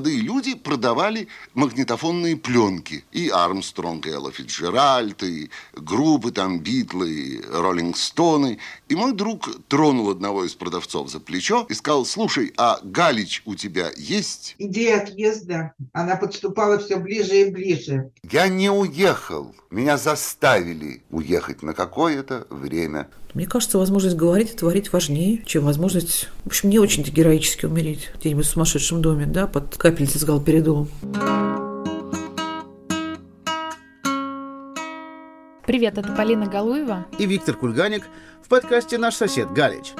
молодые люди продавали магнитофонные пленки. И Армстронг, и Элла Фитджеральд, и группы там Битлы, и Роллинг Стоны. И мой друг тронул одного из продавцов за плечо и сказал, слушай, а Галич у тебя есть? Идея отъезда, она подступала все ближе и ближе. Я не уехал. Меня заставили уехать на какое-то время. Мне кажется, возможность говорить и творить важнее, чем возможность, в общем, не очень героически умереть где-нибудь в сумасшедшем доме, да, под капельницей с галперидолом. Привет, это Полина Галуева и Виктор Кульганик в подкасте «Наш сосед Галич».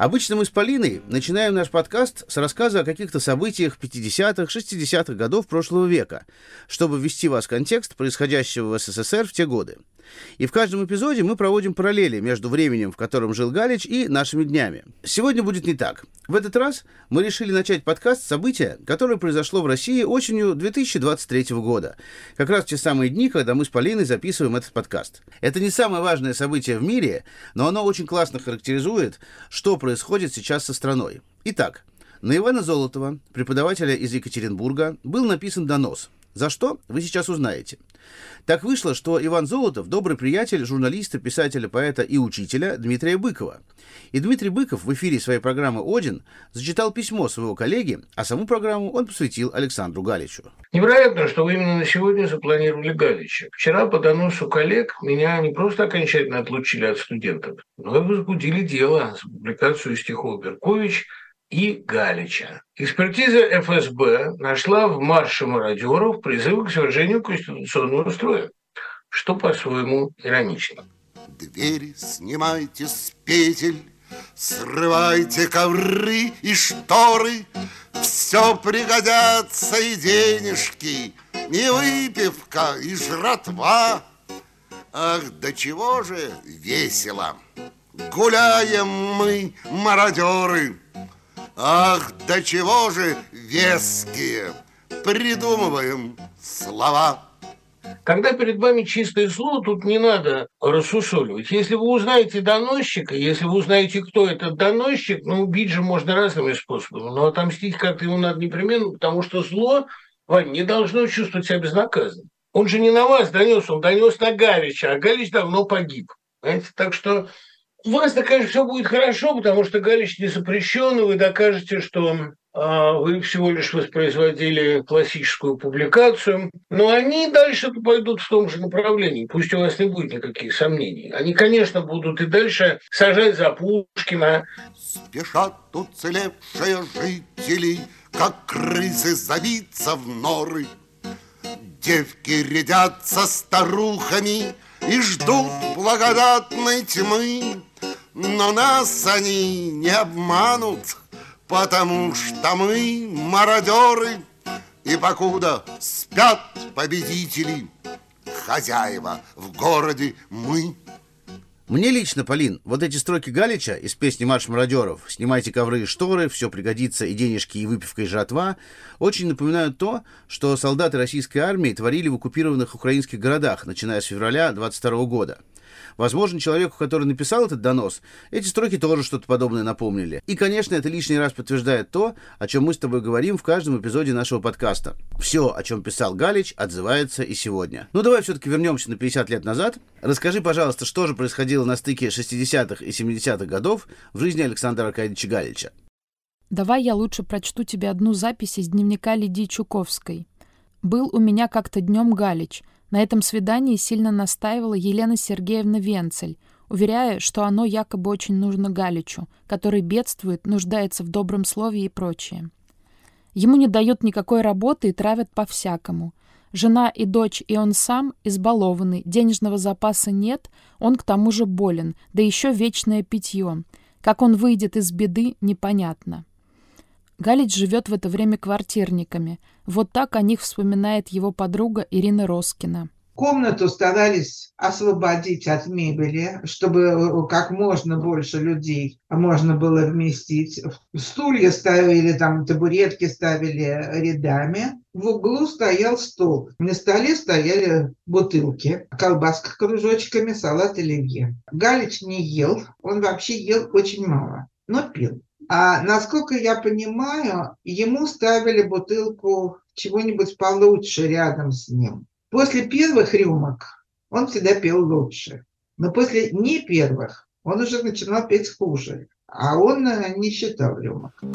Обычно мы с Полиной начинаем наш подкаст с рассказа о каких-то событиях 50-х, 60-х годов прошлого века, чтобы ввести вас в контекст происходящего в СССР в те годы. И в каждом эпизоде мы проводим параллели между временем, в котором жил Галич, и нашими днями. Сегодня будет не так. В этот раз мы решили начать подкаст с события, которое произошло в России осенью 2023 года. Как раз в те самые дни, когда мы с Полиной записываем этот подкаст. Это не самое важное событие в мире, но оно очень классно характеризует, что происходит сейчас со страной. Итак, на Ивана Золотова, преподавателя из Екатеринбурга, был написан донос – за что, вы сейчас узнаете. Так вышло, что Иван Золотов – добрый приятель журналиста, писателя, поэта и учителя Дмитрия Быкова. И Дмитрий Быков в эфире своей программы «Один» зачитал письмо своего коллеги, а саму программу он посвятил Александру Галичу. Невероятно, что вы именно на сегодня запланировали Галича. Вчера по доносу коллег меня не просто окончательно отлучили от студентов, но и возбудили дело за публикацию стихов Беркович – и Галича. Экспертиза ФСБ нашла в марше мародеров призывы к свержению конституционного строя, что по-своему иронично. Двери снимайте с петель, срывайте ковры и шторы, все пригодятся и денежки, и выпивка, и жратва. Ах, до чего же весело! Гуляем мы, мародеры, Ах, до чего же веские придумываем слова. Когда перед вами чистое слово, тут не надо рассусоливать. Если вы узнаете доносчика, если вы узнаете, кто этот доносчик, ну, убить же можно разными способами, но отомстить как-то ему надо непременно, потому что зло, Вань, не должно чувствовать себя безнаказанным. Он же не на вас донес, он донес на Галича, а Галич давно погиб. Понимаете? Так что у вас-то, конечно, все будет хорошо, потому что Галич не запрещен, и вы докажете, что а, вы всего лишь воспроизводили классическую публикацию, но они дальше пойдут в том же направлении, пусть у вас не будет никаких сомнений. Они, конечно, будут и дальше сажать за Пушкина. Спешат уцелевшие жители, как крысы завиться в норы. Девки рядятся старухами и ждут благодатной тьмы. Но нас они не обманут, потому что мы мародеры, и покуда спят победители, хозяева в городе мы. Мне лично, Полин, вот эти строки Галича из песни «Марш мародеров» «Снимайте ковры и шторы, все пригодится, и денежки, и выпивка, и жатва» очень напоминают то, что солдаты российской армии творили в оккупированных украинских городах, начиная с февраля 22 года – Возможно, человеку, который написал этот донос, эти строки тоже что-то подобное напомнили. И, конечно, это лишний раз подтверждает то, о чем мы с тобой говорим в каждом эпизоде нашего подкаста. Все, о чем писал Галич, отзывается и сегодня. Ну, давай все-таки вернемся на 50 лет назад. Расскажи, пожалуйста, что же происходило на стыке 60-х и 70-х годов в жизни Александра Аркадьевича Галича. Давай я лучше прочту тебе одну запись из дневника Лидии Чуковской. «Был у меня как-то днем Галич. На этом свидании сильно настаивала Елена Сергеевна Венцель, уверяя, что оно якобы очень нужно Галичу, который бедствует, нуждается в добром слове и прочее. Ему не дают никакой работы и травят по-всякому. Жена и дочь, и он сам избалованы, денежного запаса нет, он к тому же болен, да еще вечное питье. Как он выйдет из беды, непонятно. Галич живет в это время квартирниками. Вот так о них вспоминает его подруга Ирина Роскина. Комнату старались освободить от мебели, чтобы э, как можно больше людей можно было вместить. Стулья ставили, там табуретки ставили рядами. В углу стоял стол. На столе стояли бутылки, колбаска кружочками, салат оливье. Галич не ел, он вообще ел очень мало, но пил А насколько я понимаю, ему ставили бутылку чего-нибудь получше рядом с ним. После первых рюмок он всегда пел лучше. Но после не первых он уже начинал петь хуже. А он э, не считал рюмок. В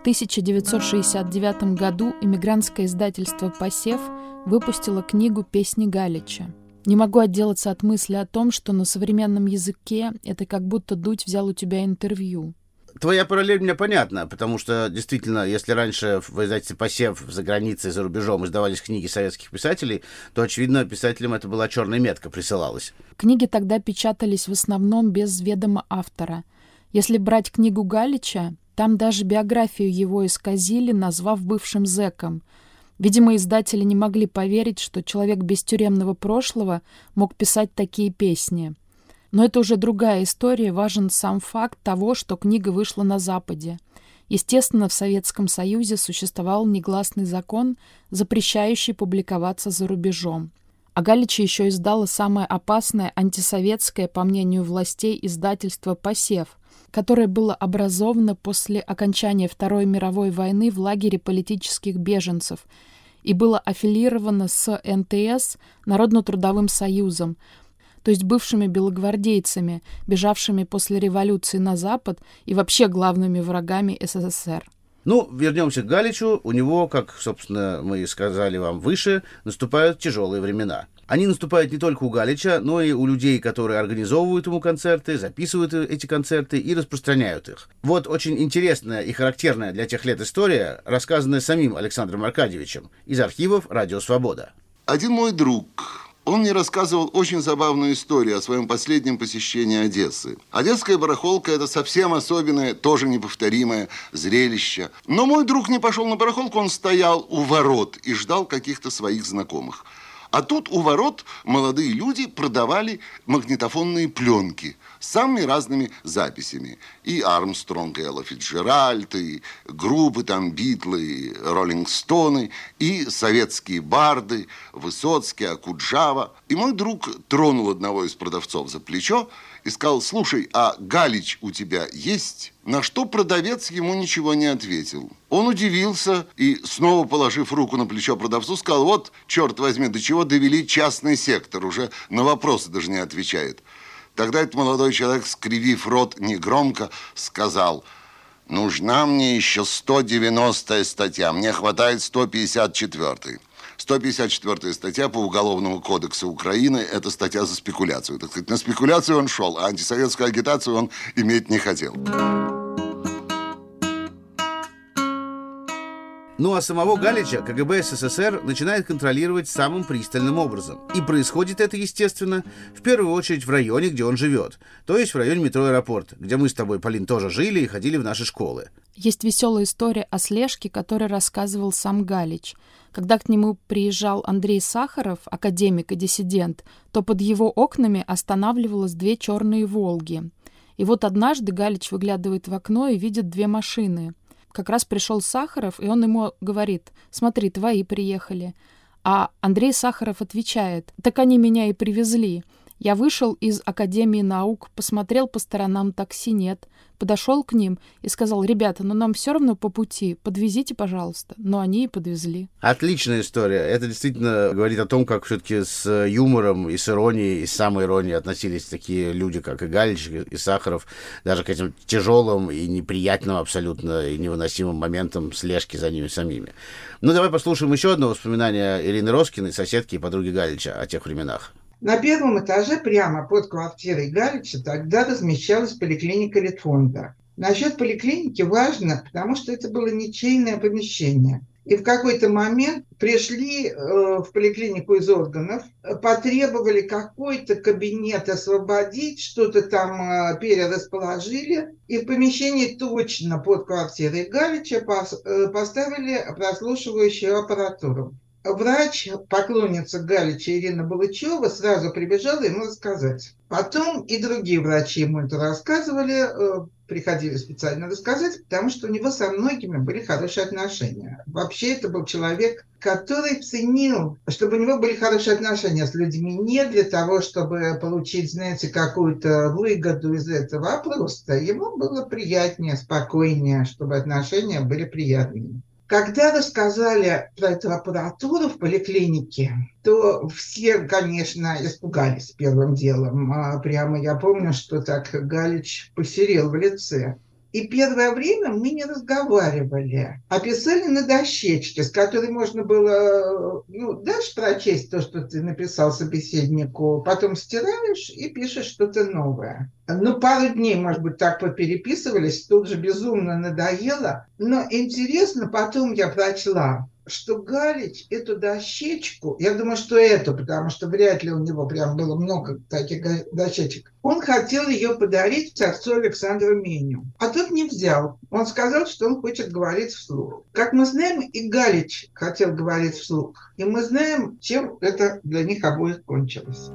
1969 году иммигрантское издательство «Посев» выпустило книгу «Песни Галича». Не могу отделаться от мысли о том, что на современном языке это как будто Дудь взял у тебя интервью. Твоя параллель мне понятна, потому что действительно, если раньше в издательстве «Посев» за границей, за рубежом издавались книги советских писателей, то, очевидно, писателям это была черная метка присылалась. Книги тогда печатались в основном без ведома автора. Если брать книгу Галича, там даже биографию его исказили, назвав бывшим зэком. Видимо, издатели не могли поверить, что человек без тюремного прошлого мог писать такие песни – но это уже другая история, важен сам факт того, что книга вышла на Западе. Естественно, в Советском Союзе существовал негласный закон, запрещающий публиковаться за рубежом. А Галича еще издала самое опасное антисоветское, по мнению властей, издательство «Посев», которое было образовано после окончания Второй мировой войны в лагере политических беженцев и было аффилировано с НТС, Народно-трудовым союзом, то есть бывшими белогвардейцами, бежавшими после революции на Запад и вообще главными врагами СССР. Ну, вернемся к Галичу. У него, как, собственно, мы сказали вам выше, наступают тяжелые времена. Они наступают не только у Галича, но и у людей, которые организовывают ему концерты, записывают эти концерты и распространяют их. Вот очень интересная и характерная для тех лет история, рассказанная самим Александром Аркадьевичем из архивов «Радио Свобода». Один мой друг он мне рассказывал очень забавную историю о своем последнем посещении Одессы. Одесская барахолка – это совсем особенное, тоже неповторимое зрелище. Но мой друг не пошел на барахолку, он стоял у ворот и ждал каких-то своих знакомых. А тут у ворот молодые люди продавали магнитофонные пленки с самыми разными записями. И Армстронг, и Элла Фитджеральд, и группы там Битлы, и Роллинг Стоны, и советские барды, Высоцкий, Акуджава. И мой друг тронул одного из продавцов за плечо и сказал, слушай, а Галич у тебя есть? На что продавец ему ничего не ответил. Он удивился и, снова положив руку на плечо продавцу, сказал, вот, черт возьми, до чего довели частный сектор, уже на вопросы даже не отвечает. Тогда этот молодой человек, скривив рот негромко, сказал, нужна мне еще 190 статья, мне хватает 154 -й. 154 статья по Уголовному кодексу Украины – это статья за спекуляцию. Так сказать, на спекуляцию он шел, а антисоветскую агитацию он иметь не хотел. Ну а самого Галича КГБ СССР начинает контролировать самым пристальным образом. И происходит это, естественно, в первую очередь в районе, где он живет. То есть в районе метро «Аэропорт», где мы с тобой, Полин, тоже жили и ходили в наши школы. Есть веселая история о слежке, которую рассказывал сам Галич. Когда к нему приезжал Андрей Сахаров, академик и диссидент, то под его окнами останавливалось две черные «Волги». И вот однажды Галич выглядывает в окно и видит две машины — как раз пришел Сахаров, и он ему говорит, смотри, твои приехали. А Андрей Сахаров отвечает, так они меня и привезли. Я вышел из Академии наук, посмотрел по сторонам, такси нет подошел к ним и сказал, ребята, ну нам все равно по пути, подвезите, пожалуйста. Но они и подвезли. Отличная история. Это действительно говорит о том, как все-таки с юмором и с иронией, и с самой иронией относились такие люди, как и Галич, и Сахаров, даже к этим тяжелым и неприятным абсолютно и невыносимым моментам слежки за ними самими. Ну, давай послушаем еще одно воспоминание Ирины Роскиной, соседки и подруги Галича о тех временах. На первом этаже прямо под квартирой Галича тогда размещалась поликлиника Литфонда. Насчет поликлиники важно, потому что это было ничейное помещение. И в какой-то момент пришли э, в поликлинику из органов, потребовали какой-то кабинет освободить, что-то там э, перерасположили, и в помещении точно под квартирой Галича пос, э, поставили прослушивающую аппаратуру. Врач, поклонница Галича Ирина Балычева, сразу прибежала ему рассказать. Потом и другие врачи ему это рассказывали, э, приходили специально рассказать, потому что у него со многими были хорошие отношения. Вообще это был человек, который ценил, чтобы у него были хорошие отношения с людьми не для того, чтобы получить, знаете, какую-то выгоду из этого, а просто ему было приятнее, спокойнее, чтобы отношения были приятными. Когда рассказали про эту аппаратуру в поликлинике, то все, конечно, испугались первым делом. А прямо я помню, что так Галич посерел в лице. И первое время мы не разговаривали, а писали на дощечке, с которой можно было, ну, дашь прочесть то, что ты написал собеседнику, потом стираешь и пишешь что-то новое. Ну, пару дней, может быть, так попереписывались, тут же безумно надоело. Но интересно, потом я прочла что Галич эту дощечку, я думаю, что эту, потому что вряд ли у него прям было много таких дощечек, он хотел ее подарить отцу Александру Меню. А тот не взял. Он сказал, что он хочет говорить вслух. Как мы знаем, и Галич хотел говорить вслух. И мы знаем, чем это для них обоих кончилось.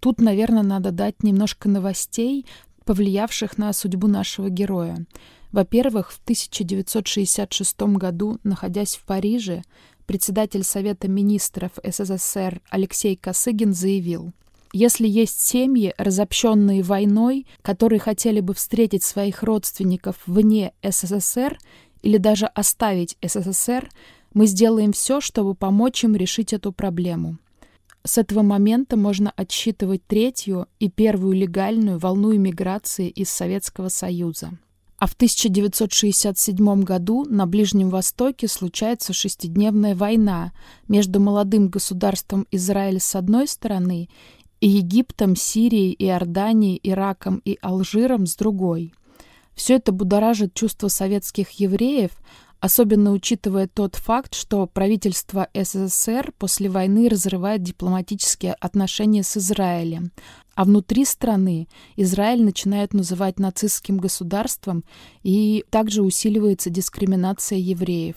Тут, наверное, надо дать немножко новостей, повлиявших на судьбу нашего героя. Во-первых, в 1966 году, находясь в Париже, председатель Совета министров СССР Алексей Косыгин заявил, если есть семьи, разобщенные войной, которые хотели бы встретить своих родственников вне СССР или даже оставить СССР, мы сделаем все, чтобы помочь им решить эту проблему. С этого момента можно отсчитывать третью и первую легальную волну иммиграции из Советского Союза. А в 1967 году на Ближнем Востоке случается шестидневная война между молодым государством Израиль с одной стороны и Египтом, Сирией, Иорданией, Ираком и Алжиром с другой. Все это будоражит чувства советских евреев, особенно учитывая тот факт, что правительство СССР после войны разрывает дипломатические отношения с Израилем, а внутри страны Израиль начинают называть нацистским государством и также усиливается дискриминация евреев.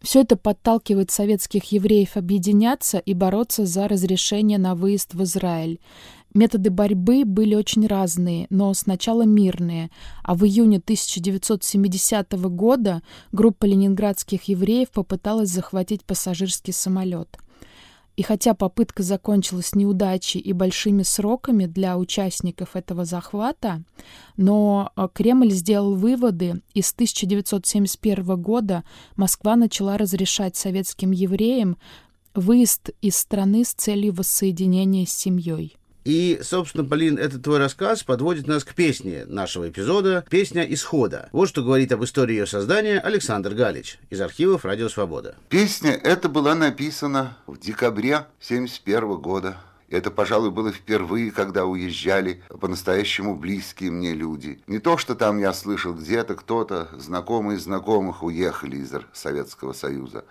Все это подталкивает советских евреев объединяться и бороться за разрешение на выезд в Израиль. Методы борьбы были очень разные, но сначала мирные, а в июне 1970 года группа ленинградских евреев попыталась захватить пассажирский самолет – и хотя попытка закончилась неудачей и большими сроками для участников этого захвата, но э, Кремль сделал выводы, и с 1971 года Москва начала разрешать советским евреям выезд из страны с целью воссоединения с семьей. И, собственно, Полин, этот твой рассказ подводит нас к песне нашего эпизода «Песня исхода». Вот что говорит об истории ее создания Александр Галич из архивов «Радио Свобода». Песня эта была написана в декабре 1971 года. Это, пожалуй, было впервые, когда уезжали по-настоящему близкие мне люди. Не то, что там я слышал где-то кто-то, знакомые знакомых уехали из Советского Союза.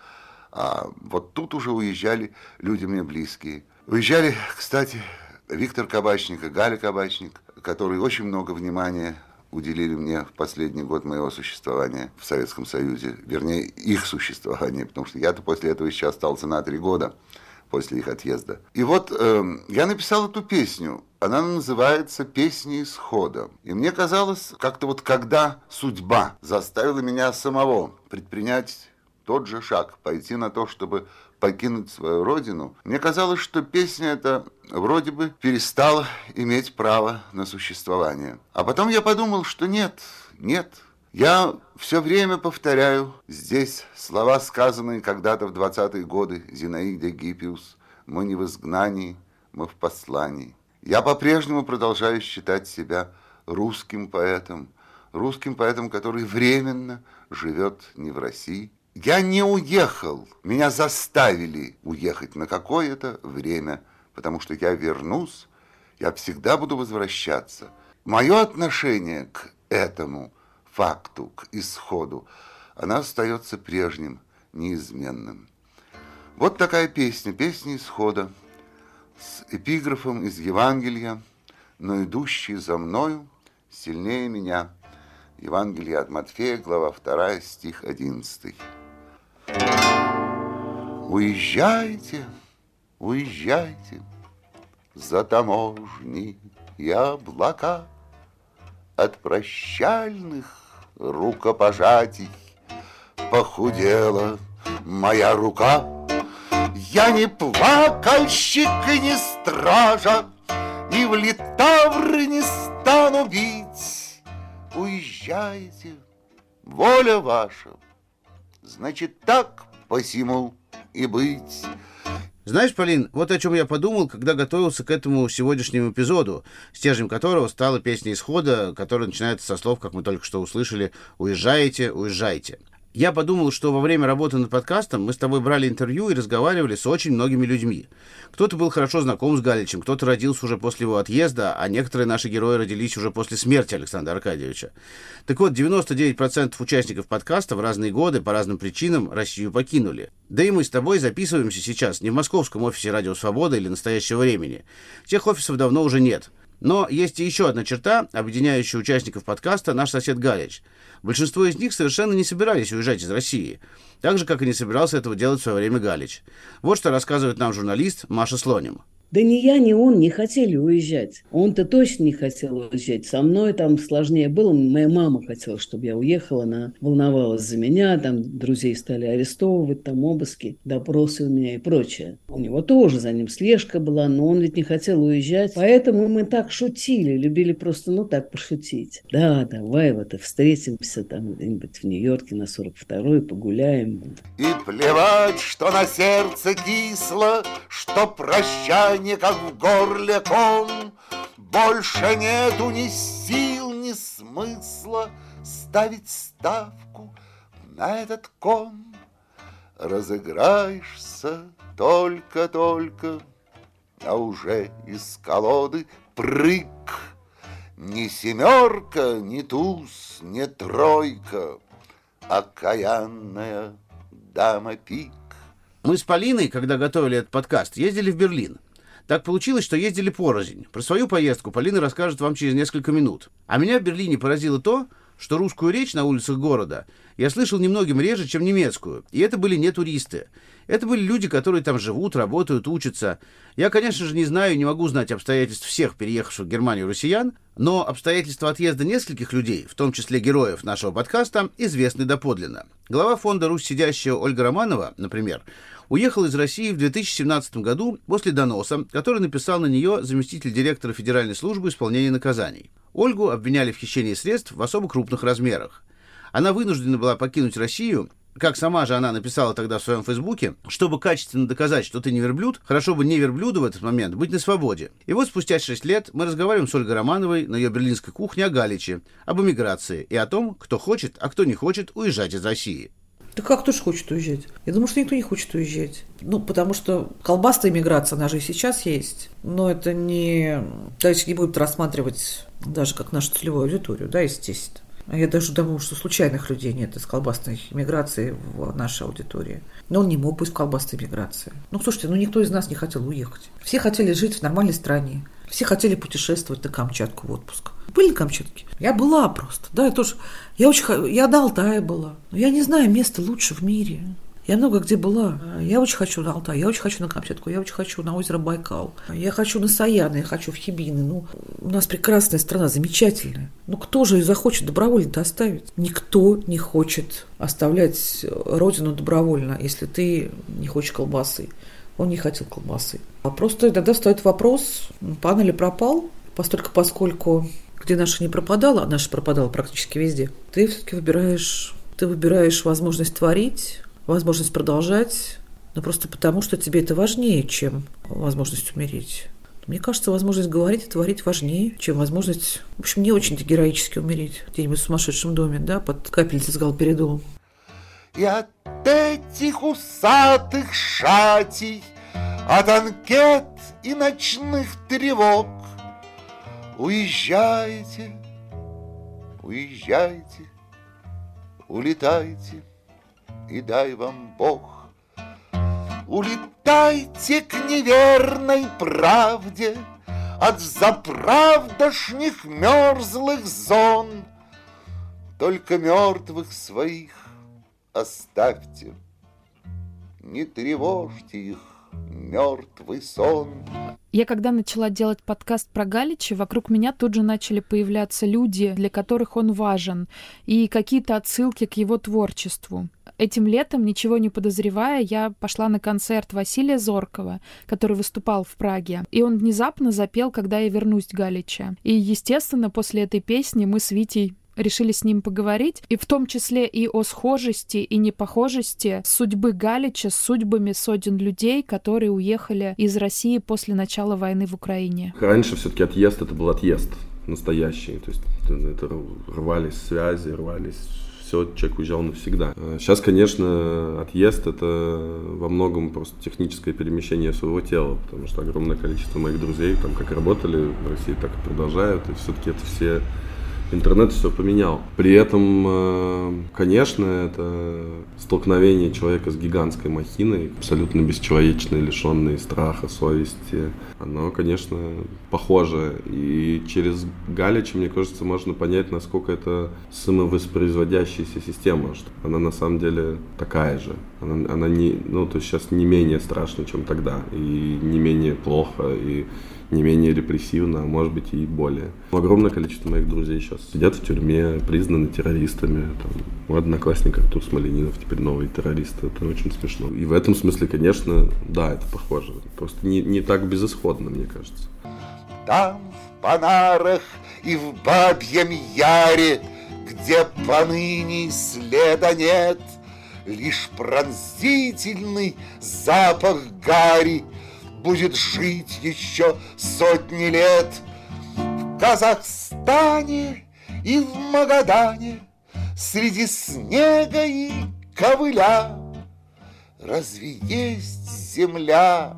А вот тут уже уезжали люди мне близкие. Уезжали, кстати, Виктор Кабачник и Галя Кабачник, которые очень много внимания уделили мне в последний год моего существования в Советском Союзе, вернее, их существования, потому что я-то после этого еще остался на три года после их отъезда. И вот э, я написал эту песню. Она называется «Песня исхода». И мне казалось, как-то вот когда судьба заставила меня самого предпринять тот же шаг, пойти на то, чтобы покинуть свою родину, мне казалось, что песня эта вроде бы перестала иметь право на существование. А потом я подумал, что нет, нет. Я все время повторяю здесь слова, сказанные когда-то в 20-е годы Зинаиде Гиппиус. Мы не в изгнании, мы в послании. Я по-прежнему продолжаю считать себя русским поэтом, русским поэтом, который временно живет не в России, я не уехал, меня заставили уехать на какое-то время, потому что я вернусь, я всегда буду возвращаться. Мое отношение к этому факту, к исходу, она остается прежним, неизменным. Вот такая песня, песня исхода, с эпиграфом из Евангелия, но идущий за мною сильнее меня. Евангелие от Матфея, глава 2, стих 11. Уезжайте, уезжайте за таможни и облака от прощальных рукопожатий похудела моя рука. Я не плакальщик и не стража, И в литавры не стану бить. Уезжаете, воля ваша, Значит, так посему и быть. Знаешь, Полин, вот о чем я подумал, когда готовился к этому сегодняшнему эпизоду, стержнем которого стала песня исхода, которая начинается со слов, как мы только что услышали, «Уезжаете, уезжайте». Я подумал, что во время работы над подкастом мы с тобой брали интервью и разговаривали с очень многими людьми. Кто-то был хорошо знаком с Галичем, кто-то родился уже после его отъезда, а некоторые наши герои родились уже после смерти Александра Аркадьевича. Так вот, 99% участников подкаста в разные годы по разным причинам Россию покинули. Да и мы с тобой записываемся сейчас не в московском офисе «Радио Свобода» или «Настоящего времени». Тех офисов давно уже нет. Но есть и еще одна черта, объединяющая участников подкаста «Наш сосед Галич». Большинство из них совершенно не собирались уезжать из России, так же, как и не собирался этого делать в свое время Галич. Вот что рассказывает нам журналист Маша Слоним. Да ни я, ни он не хотели уезжать. Он-то точно не хотел уезжать. Со мной там сложнее было. Моя мама хотела, чтобы я уехала. Она волновалась за меня. Там друзей стали арестовывать, там обыски, допросы у меня и прочее. У него тоже за ним слежка была, но он ведь не хотел уезжать. Поэтому мы так шутили, любили просто, ну, так пошутить. Да, давай вот и встретимся там где-нибудь в Нью-Йорке на 42-й, погуляем. И плевать, что на сердце кисло, что прощай дыхание, как в горле ком. Больше нету ни сил, ни смысла ставить ставку на этот ком. Разыграешься только-только, а уже из колоды прыг. Ни семерка, ни туз, ни тройка, окаянная дама пик. Мы с Полиной, когда готовили этот подкаст, ездили в Берлин. Так получилось, что ездили порознь. Про свою поездку Полина расскажет вам через несколько минут. А меня в Берлине поразило то, что русскую речь на улицах города я слышал немногим реже, чем немецкую. И это были не туристы. Это были люди, которые там живут, работают, учатся. Я, конечно же, не знаю и не могу знать обстоятельств всех переехавших в Германию россиян, но обстоятельства отъезда нескольких людей, в том числе героев нашего подкаста, известны доподлинно. Глава фонда «Русь сидящая» Ольга Романова, например, уехал из России в 2017 году после доноса, который написал на нее заместитель директора Федеральной службы исполнения наказаний. Ольгу обвиняли в хищении средств в особо крупных размерах. Она вынуждена была покинуть Россию, как сама же она написала тогда в своем фейсбуке, чтобы качественно доказать, что ты не верблюд, хорошо бы не верблюду в этот момент быть на свободе. И вот спустя 6 лет мы разговариваем с Ольгой Романовой на ее берлинской кухне о Галиче, об эмиграции и о том, кто хочет, а кто не хочет уезжать из России. Да как кто же хочет уезжать? Я думаю, что никто не хочет уезжать. Ну, потому что колбасная иммиграция, она же и сейчас есть. Но это не... Давайте не будем рассматривать даже как нашу целевую аудиторию, да, естественно. А я даже думаю, что случайных людей нет из колбасной иммиграции в нашей аудитории. Но он не мог быть в колбасной иммиграции. Ну, слушайте, ну никто из нас не хотел уехать. Все хотели жить в нормальной стране. Все хотели путешествовать на Камчатку в отпуск. Были на Камчатке? Я была просто. Да, я тоже. Я очень... Я до Алтая была. Но я не знаю места лучше в мире. Я много где была. Я очень хочу на Алтай, я очень хочу на Камчатку, я очень хочу на озеро Байкал. Я хочу на Саяны, я хочу в Хибины. Ну, у нас прекрасная страна, замечательная. Ну, кто же захочет добровольно-то оставить? Никто не хочет оставлять родину добровольно, если ты не хочешь колбасы. Он не хотел колбасы. А просто тогда стоит вопрос, пан или пропал, постольку поскольку где наша не пропадала, а наша пропадала практически везде, ты все-таки выбираешь, ты выбираешь возможность творить, возможность продолжать, но просто потому, что тебе это важнее, чем возможность умереть. Мне кажется, возможность говорить и творить важнее, чем возможность, в общем, не очень-то героически умереть где-нибудь в сумасшедшем доме, да, под капельницей с галперидолом. И от этих усатых шатей, от анкет и ночных тревог Уезжайте, уезжайте, улетайте и дай вам Бог. Улетайте к неверной правде От заправдошних мерзлых зон. только мертвых своих оставьте. Не тревожьте их, мертвый сон. Я когда начала делать подкаст про Галича, вокруг меня тут же начали появляться люди, для которых он важен, и какие-то отсылки к его творчеству. Этим летом, ничего не подозревая, я пошла на концерт Василия Зоркова, который выступал в Праге. И он внезапно запел «Когда я вернусь, Галича». И, естественно, после этой песни мы с Витей решили с ним поговорить, и в том числе и о схожести и непохожести судьбы Галича с судьбами сотен людей, которые уехали из России после начала войны в Украине. Раньше все-таки отъезд это был отъезд настоящий, то есть это рвались связи, рвались все, человек уезжал навсегда. Сейчас, конечно, отъезд это во многом просто техническое перемещение своего тела, потому что огромное количество моих друзей там как работали в России, так и продолжают, и все-таки это все интернет все поменял. При этом, э, конечно, это столкновение человека с гигантской махиной, абсолютно бесчеловечной, лишенной страха, совести. Оно, конечно, похоже. И через Галича, мне кажется, можно понять, насколько это самовоспроизводящаяся система, что она на самом деле такая же. Она, она не, ну, то есть сейчас не менее страшна, чем тогда, и не менее плохо, и не менее репрессивно, а может быть и более. Огромное количество моих друзей сейчас сидят в тюрьме, признаны террористами. Там, у одноклассника Артур Смоленинов теперь новый террорист. Это очень смешно. И в этом смысле, конечно, да, это похоже. Просто не, не так безысходно, мне кажется. Там, в Панарах и в Бабьем Яре, где поныне следа нет, Лишь пронзительный запах гари — будет жить еще сотни лет. В Казахстане и в Магадане Среди снега и ковыля Разве есть земля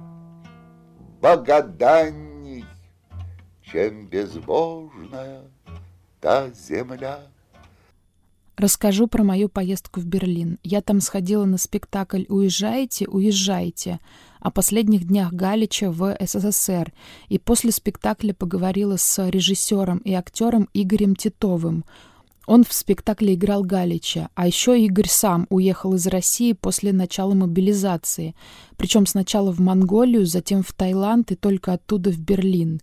богоданней, Чем безбожная та земля? Расскажу про мою поездку в Берлин. Я там сходила на спектакль «Уезжаете, уезжайте» о последних днях Галича в СССР и после спектакля поговорила с режиссером и актером Игорем Титовым. Он в спектакле играл Галича, а еще Игорь сам уехал из России после начала мобилизации, причем сначала в Монголию, затем в Таиланд и только оттуда в Берлин.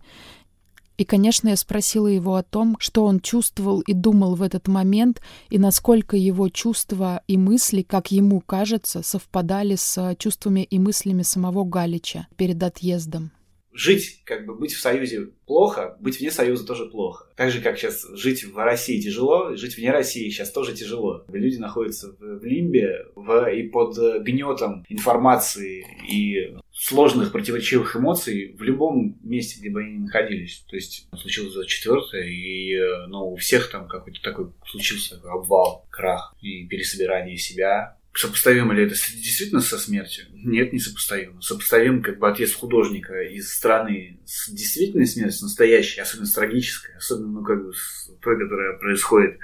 И, конечно, я спросила его о том, что он чувствовал и думал в этот момент, и насколько его чувства и мысли, как ему кажется, совпадали с чувствами и мыслями самого Галича перед отъездом жить, как бы быть в Союзе плохо, быть вне Союза тоже плохо. Так же, как сейчас жить в России тяжело, жить вне России сейчас тоже тяжело. Люди находятся в, в лимбе в, и под гнетом информации и сложных противоречивых эмоций в любом месте, где бы они ни находились. То есть случилось четвертое, и ну, у всех там какой-то такой случился обвал, крах и пересобирание себя, Сопоставимо ли это действительно со смертью? Нет, не сопоставимо. Сопоставим как бы отъезд художника из страны с действительной смертью, настоящей, особенно с трагической, особенно, ну, как бы, с той, которая происходит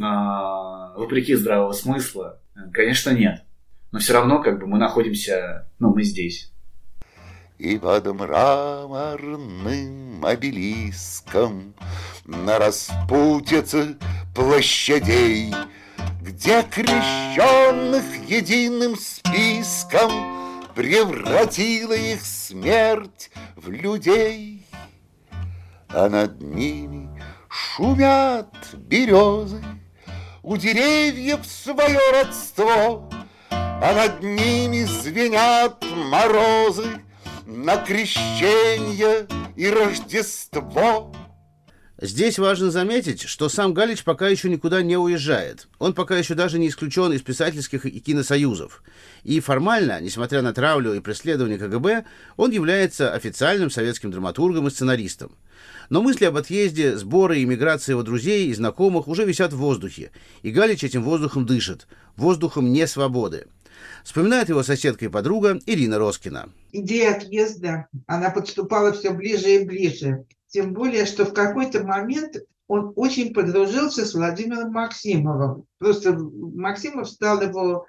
а, вопреки здравого смысла? Конечно, нет. Но все равно, как бы, мы находимся, ну, мы здесь. И под мраморным обелиском На распутице площадей где крещенных единым списком Превратила их смерть в людей. А над ними шумят березы, У деревьев свое родство, А над ними звенят морозы На крещение и Рождество. Здесь важно заметить, что сам Галич пока еще никуда не уезжает. Он пока еще даже не исключен из писательских и киносоюзов. И формально, несмотря на травлю и преследование КГБ, он является официальным советским драматургом и сценаристом. Но мысли об отъезде, сборы и миграции его друзей и знакомых уже висят в воздухе, и Галич этим воздухом дышит, воздухом несвободы. Вспоминает его соседка и подруга Ирина Роскина. Идея отъезда, она подступала все ближе и ближе. Тем более, что в какой-то момент он очень подружился с Владимиром Максимовым. Просто Максимов стал его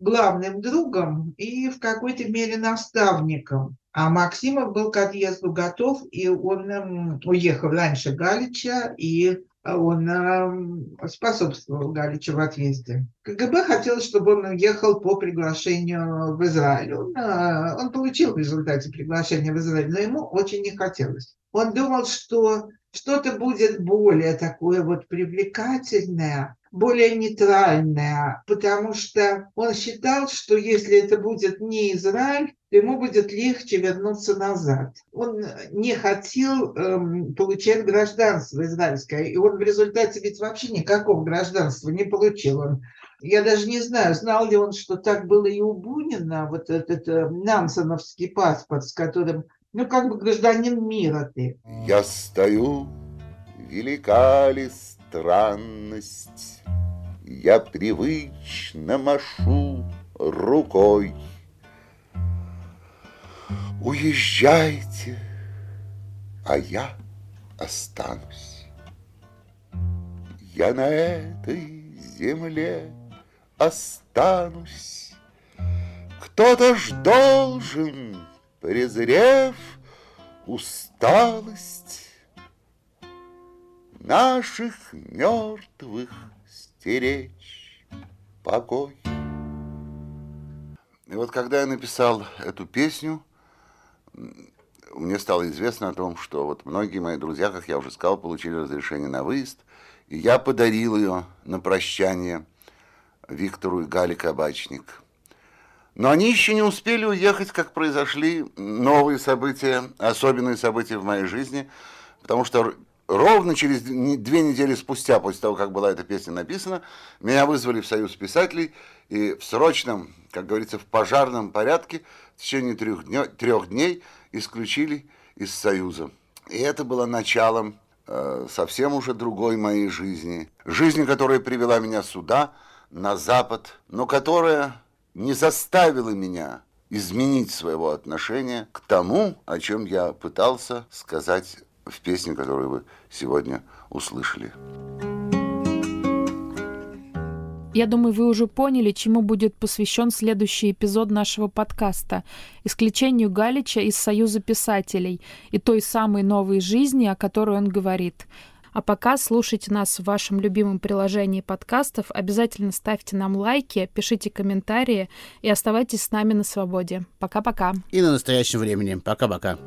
главным другом и в какой-то мере наставником. А Максимов был к отъезду готов, и он уехал раньше Галича и он э, способствовал Галичу в отъезде. КГБ хотел, чтобы он уехал по приглашению в Израиль. Он, э, он получил в результате приглашения в Израиль, но ему очень не хотелось. Он думал, что что-то будет более такое вот привлекательное, более нейтральное, потому что он считал, что если это будет не Израиль, то ему будет легче вернуться назад. Он не хотел эм, получать гражданство израильское, и он в результате ведь вообще никакого гражданства не получил. Он, я даже не знаю, знал ли он, что так было и у Бунина, вот этот э, нансоновский паспорт, с которым ну, как бы гражданин мира ты. Я стою, велика ли странность, Я привычно машу рукой. Уезжайте, а я останусь. Я на этой земле останусь. Кто-то ж должен презрев усталость наших мертвых стеречь покой. И вот когда я написал эту песню, мне стало известно о том, что вот многие мои друзья, как я уже сказал, получили разрешение на выезд, и я подарил ее на прощание Виктору и Гале Кабачник – но они еще не успели уехать, как произошли новые события, особенные события в моей жизни, потому что ровно через две недели спустя, после того, как была эта песня написана, меня вызвали в Союз писателей и в срочном, как говорится, в пожарном порядке в течение трех дней, трех дней исключили из Союза. И это было началом э, совсем уже другой моей жизни. Жизни, которая привела меня сюда, на Запад, но которая не заставило меня изменить своего отношения к тому, о чем я пытался сказать в песне, которую вы сегодня услышали. Я думаю, вы уже поняли, чему будет посвящен следующий эпизод нашего подкаста. Исключению Галича из Союза писателей и той самой новой жизни, о которой он говорит. А пока слушайте нас в вашем любимом приложении подкастов. Обязательно ставьте нам лайки, пишите комментарии и оставайтесь с нами на свободе. Пока-пока. И на настоящем времени. Пока-пока.